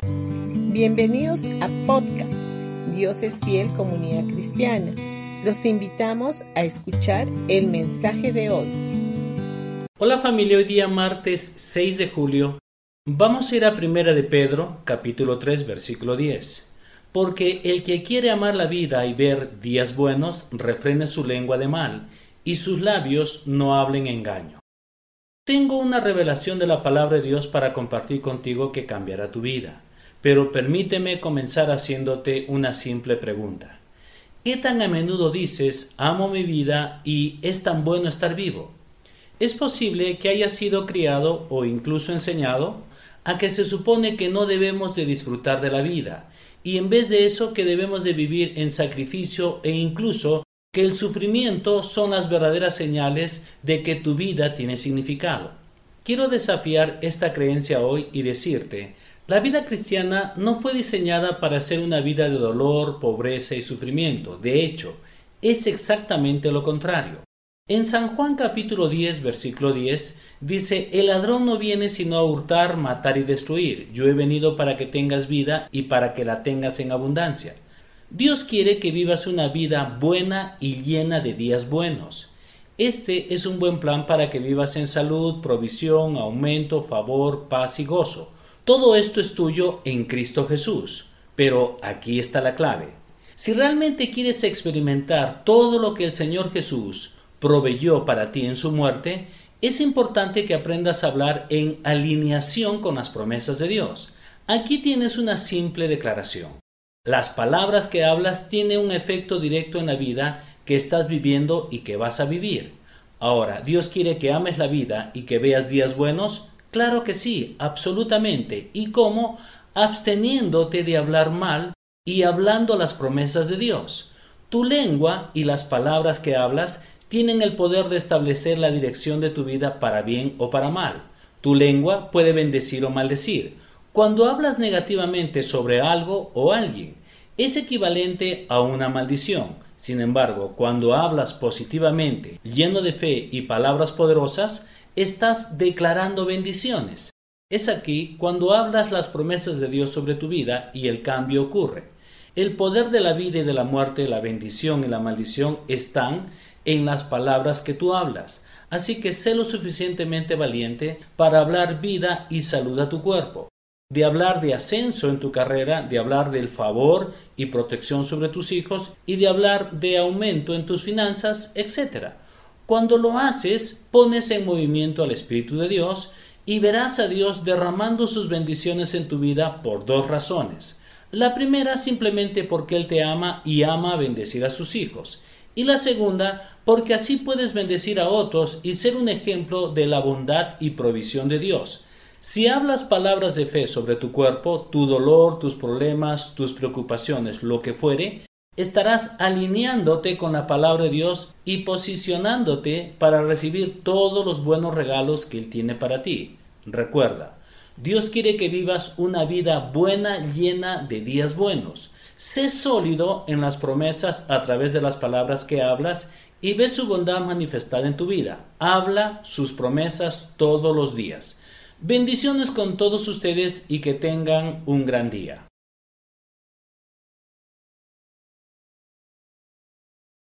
Bienvenidos a podcast Dios es fiel comunidad cristiana. Los invitamos a escuchar el mensaje de hoy. Hola familia, hoy día martes 6 de julio vamos a ir a Primera de Pedro, capítulo 3, versículo 10. Porque el que quiere amar la vida y ver días buenos, refrene su lengua de mal, y sus labios no hablen engaño. Tengo una revelación de la palabra de Dios para compartir contigo que cambiará tu vida. Pero permíteme comenzar haciéndote una simple pregunta. ¿Qué tan a menudo dices amo mi vida y es tan bueno estar vivo? Es posible que hayas sido criado o incluso enseñado a que se supone que no debemos de disfrutar de la vida y en vez de eso que debemos de vivir en sacrificio e incluso que el sufrimiento son las verdaderas señales de que tu vida tiene significado. Quiero desafiar esta creencia hoy y decirte la vida cristiana no fue diseñada para ser una vida de dolor, pobreza y sufrimiento. De hecho, es exactamente lo contrario. En San Juan capítulo 10, versículo 10, dice, El ladrón no viene sino a hurtar, matar y destruir. Yo he venido para que tengas vida y para que la tengas en abundancia. Dios quiere que vivas una vida buena y llena de días buenos. Este es un buen plan para que vivas en salud, provisión, aumento, favor, paz y gozo. Todo esto es tuyo en Cristo Jesús. Pero aquí está la clave. Si realmente quieres experimentar todo lo que el Señor Jesús proveyó para ti en su muerte, es importante que aprendas a hablar en alineación con las promesas de Dios. Aquí tienes una simple declaración. Las palabras que hablas tienen un efecto directo en la vida que estás viviendo y que vas a vivir. Ahora, Dios quiere que ames la vida y que veas días buenos, Claro que sí, absolutamente. ¿Y cómo? Absteniéndote de hablar mal y hablando las promesas de Dios. Tu lengua y las palabras que hablas tienen el poder de establecer la dirección de tu vida para bien o para mal. Tu lengua puede bendecir o maldecir. Cuando hablas negativamente sobre algo o alguien, es equivalente a una maldición. Sin embargo, cuando hablas positivamente, lleno de fe y palabras poderosas, estás declarando bendiciones. Es aquí cuando hablas las promesas de Dios sobre tu vida y el cambio ocurre. El poder de la vida y de la muerte, la bendición y la maldición están en las palabras que tú hablas. Así que sé lo suficientemente valiente para hablar vida y salud a tu cuerpo, de hablar de ascenso en tu carrera, de hablar del favor y protección sobre tus hijos y de hablar de aumento en tus finanzas, etc. Cuando lo haces, pones en movimiento al Espíritu de Dios y verás a Dios derramando sus bendiciones en tu vida por dos razones. La primera simplemente porque Él te ama y ama bendecir a sus hijos. Y la segunda porque así puedes bendecir a otros y ser un ejemplo de la bondad y provisión de Dios. Si hablas palabras de fe sobre tu cuerpo, tu dolor, tus problemas, tus preocupaciones, lo que fuere, estarás alineándote con la palabra de Dios y posicionándote para recibir todos los buenos regalos que Él tiene para ti. Recuerda, Dios quiere que vivas una vida buena llena de días buenos. Sé sólido en las promesas a través de las palabras que hablas y ve su bondad manifestada en tu vida. Habla sus promesas todos los días. Bendiciones con todos ustedes y que tengan un gran día.